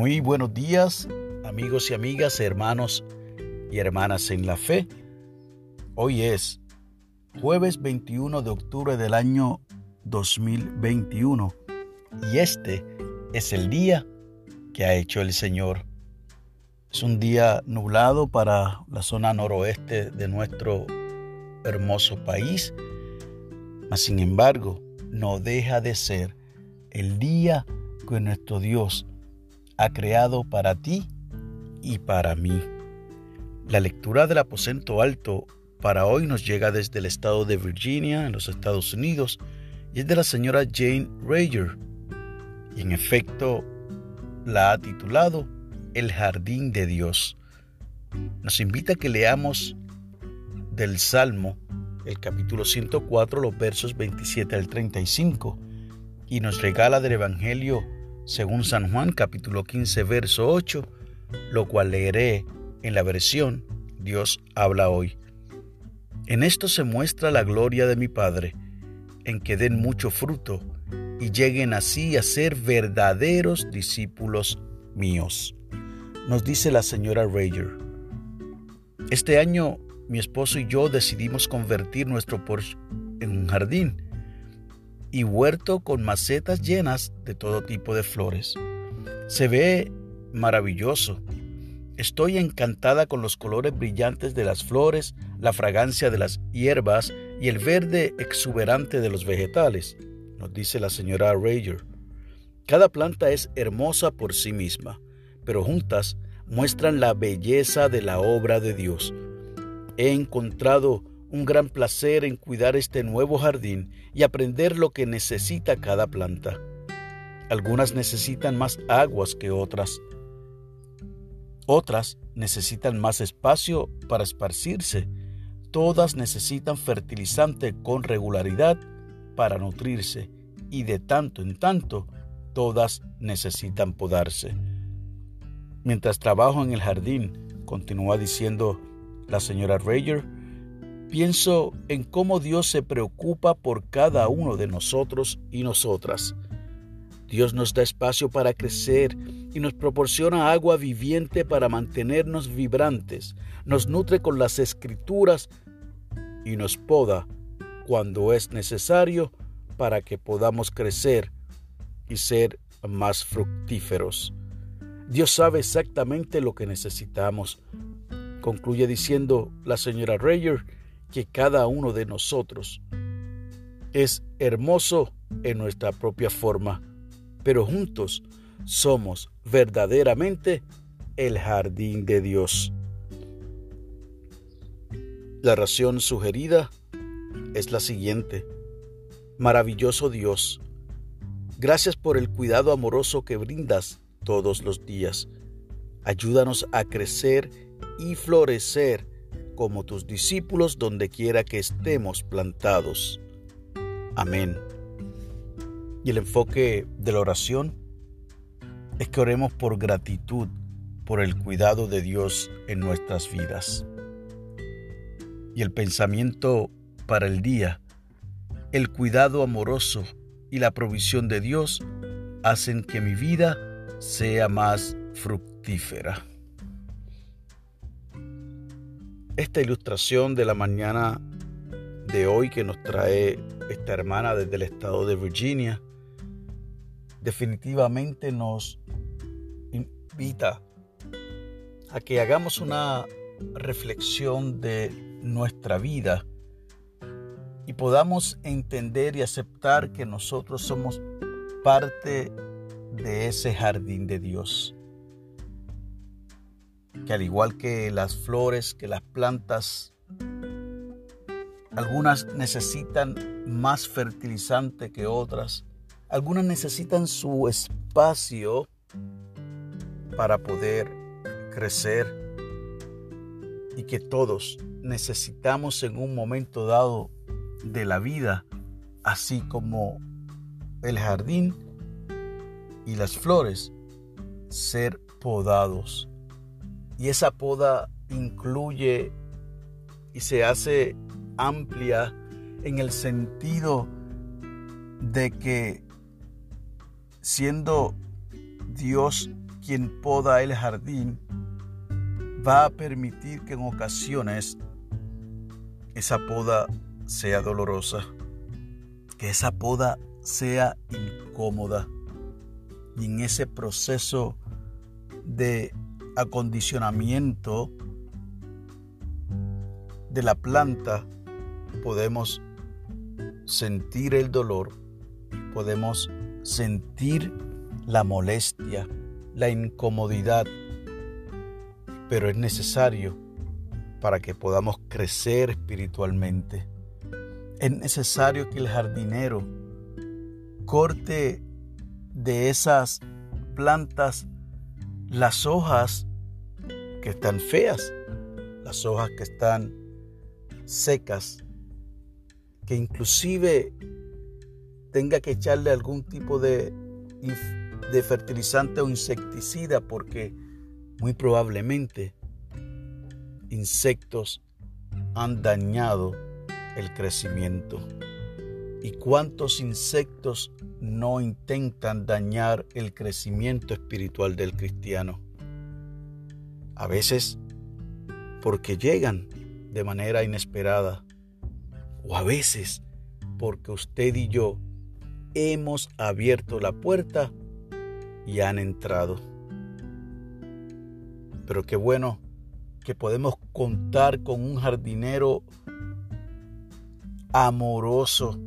Muy buenos días, amigos y amigas, hermanos y hermanas en la fe. Hoy es jueves 21 de octubre del año 2021 y este es el día que ha hecho el Señor. Es un día nublado para la zona noroeste de nuestro hermoso país, mas sin embargo no deja de ser el día que nuestro Dios ha creado para ti y para mí. La lectura del aposento alto para hoy nos llega desde el estado de Virginia, en los Estados Unidos, y es de la señora Jane Rayer. Y en efecto, la ha titulado El Jardín de Dios. Nos invita a que leamos del Salmo, el capítulo 104, los versos 27 al 35, y nos regala del Evangelio según San Juan capítulo 15 verso 8, lo cual leeré en la versión Dios habla hoy. En esto se muestra la gloria de mi Padre, en que den mucho fruto y lleguen así a ser verdaderos discípulos míos. Nos dice la señora Rayer. Este año mi esposo y yo decidimos convertir nuestro Porsche en un jardín y huerto con macetas llenas de todo tipo de flores. Se ve maravilloso. Estoy encantada con los colores brillantes de las flores, la fragancia de las hierbas y el verde exuberante de los vegetales, nos dice la señora Rager. Cada planta es hermosa por sí misma, pero juntas muestran la belleza de la obra de Dios. He encontrado un gran placer en cuidar este nuevo jardín y aprender lo que necesita cada planta. Algunas necesitan más aguas que otras. Otras necesitan más espacio para esparcirse. Todas necesitan fertilizante con regularidad para nutrirse y de tanto en tanto todas necesitan podarse. Mientras trabajo en el jardín, continúa diciendo la señora Rayer, Pienso en cómo Dios se preocupa por cada uno de nosotros y nosotras. Dios nos da espacio para crecer y nos proporciona agua viviente para mantenernos vibrantes, nos nutre con las escrituras y nos poda cuando es necesario para que podamos crecer y ser más fructíferos. Dios sabe exactamente lo que necesitamos. Concluye diciendo la señora Rayer, que cada uno de nosotros es hermoso en nuestra propia forma, pero juntos somos verdaderamente el jardín de Dios. La ración sugerida es la siguiente. Maravilloso Dios, gracias por el cuidado amoroso que brindas todos los días. Ayúdanos a crecer y florecer como tus discípulos donde quiera que estemos plantados. Amén. Y el enfoque de la oración es que oremos por gratitud por el cuidado de Dios en nuestras vidas. Y el pensamiento para el día, el cuidado amoroso y la provisión de Dios hacen que mi vida sea más fructífera. Esta ilustración de la mañana de hoy que nos trae esta hermana desde el estado de Virginia definitivamente nos invita a que hagamos una reflexión de nuestra vida y podamos entender y aceptar que nosotros somos parte de ese jardín de Dios que al igual que las flores, que las plantas, algunas necesitan más fertilizante que otras, algunas necesitan su espacio para poder crecer y que todos necesitamos en un momento dado de la vida, así como el jardín y las flores, ser podados y esa poda incluye y se hace amplia en el sentido de que siendo Dios quien poda el jardín va a permitir que en ocasiones esa poda sea dolorosa, que esa poda sea incómoda. Y en ese proceso de acondicionamiento de la planta podemos sentir el dolor, podemos sentir la molestia, la incomodidad, pero es necesario para que podamos crecer espiritualmente. Es necesario que el jardinero corte de esas plantas las hojas que están feas, las hojas que están secas, que inclusive tenga que echarle algún tipo de, de fertilizante o insecticida porque muy probablemente insectos han dañado el crecimiento. ¿Y cuántos insectos no intentan dañar el crecimiento espiritual del cristiano? A veces porque llegan de manera inesperada o a veces porque usted y yo hemos abierto la puerta y han entrado. Pero qué bueno que podemos contar con un jardinero amoroso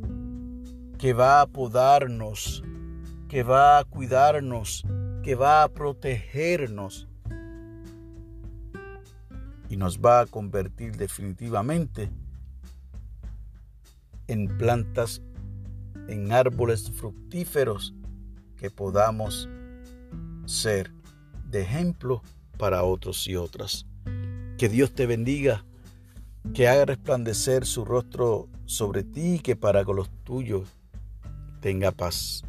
que va a podarnos, que va a cuidarnos, que va a protegernos y nos va a convertir definitivamente en plantas, en árboles fructíferos que podamos ser de ejemplo para otros y otras. Que Dios te bendiga, que haga resplandecer su rostro sobre ti y que para con los tuyos tenga paz.